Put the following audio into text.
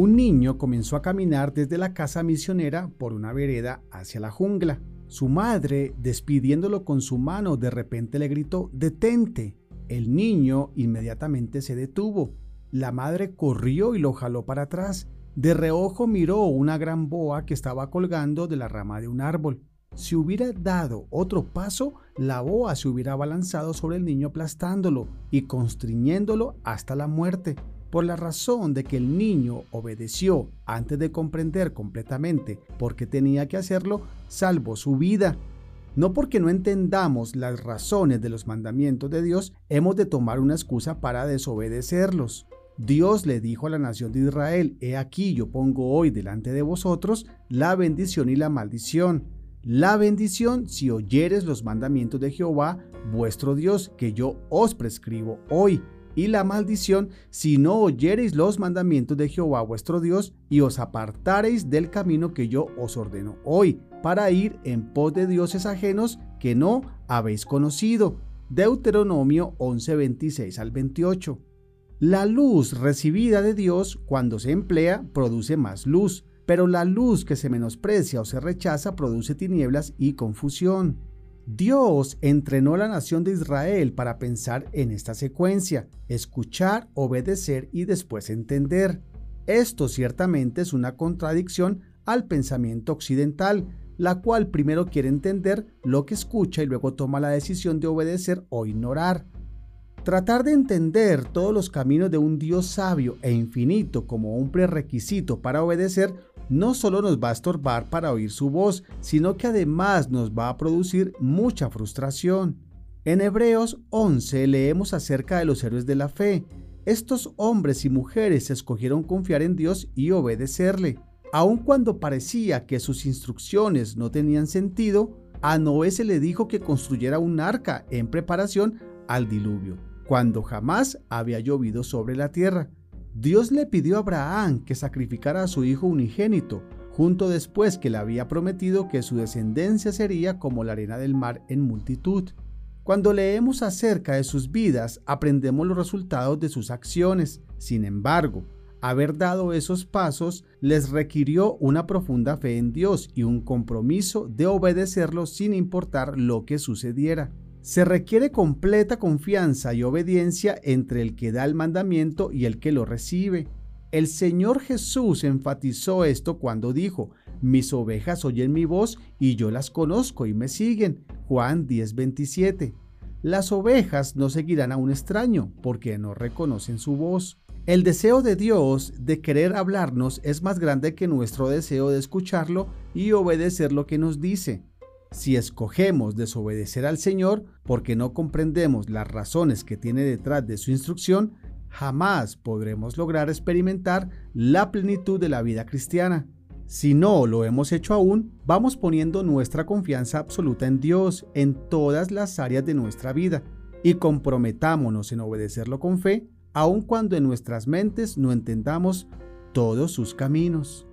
un niño comenzó a caminar desde la casa misionera por una vereda hacia la jungla. Su madre, despidiéndolo con su mano, de repente le gritó, Detente. El niño inmediatamente se detuvo. La madre corrió y lo jaló para atrás. De reojo miró una gran boa que estaba colgando de la rama de un árbol. Si hubiera dado otro paso, la boa se hubiera abalanzado sobre el niño aplastándolo y constriñéndolo hasta la muerte por la razón de que el niño obedeció antes de comprender completamente por qué tenía que hacerlo, salvó su vida. No porque no entendamos las razones de los mandamientos de Dios, hemos de tomar una excusa para desobedecerlos. Dios le dijo a la nación de Israel, He aquí yo pongo hoy delante de vosotros la bendición y la maldición. La bendición si oyeres los mandamientos de Jehová, vuestro Dios, que yo os prescribo hoy y la maldición si no oyereis los mandamientos de Jehová vuestro Dios y os apartareis del camino que yo os ordeno hoy, para ir en pos de dioses ajenos que no habéis conocido. Deuteronomio 11:26 al 28. La luz recibida de Dios cuando se emplea produce más luz, pero la luz que se menosprecia o se rechaza produce tinieblas y confusión. Dios entrenó a la nación de Israel para pensar en esta secuencia, escuchar, obedecer y después entender. Esto ciertamente es una contradicción al pensamiento occidental, la cual primero quiere entender lo que escucha y luego toma la decisión de obedecer o ignorar. Tratar de entender todos los caminos de un Dios sabio e infinito como un prerequisito para obedecer no solo nos va a estorbar para oír su voz, sino que además nos va a producir mucha frustración. En Hebreos 11 leemos acerca de los héroes de la fe. Estos hombres y mujeres escogieron confiar en Dios y obedecerle. Aun cuando parecía que sus instrucciones no tenían sentido, a Noé se le dijo que construyera un arca en preparación al diluvio, cuando jamás había llovido sobre la tierra. Dios le pidió a Abraham que sacrificara a su hijo unigénito, junto después que le había prometido que su descendencia sería como la arena del mar en multitud. Cuando leemos acerca de sus vidas, aprendemos los resultados de sus acciones. Sin embargo, haber dado esos pasos les requirió una profunda fe en Dios y un compromiso de obedecerlo sin importar lo que sucediera. Se requiere completa confianza y obediencia entre el que da el mandamiento y el que lo recibe. El Señor Jesús enfatizó esto cuando dijo, mis ovejas oyen mi voz y yo las conozco y me siguen. Juan 10:27. Las ovejas no seguirán a un extraño porque no reconocen su voz. El deseo de Dios de querer hablarnos es más grande que nuestro deseo de escucharlo y obedecer lo que nos dice. Si escogemos desobedecer al Señor porque no comprendemos las razones que tiene detrás de su instrucción, jamás podremos lograr experimentar la plenitud de la vida cristiana. Si no lo hemos hecho aún, vamos poniendo nuestra confianza absoluta en Dios en todas las áreas de nuestra vida y comprometámonos en obedecerlo con fe, aun cuando en nuestras mentes no entendamos todos sus caminos.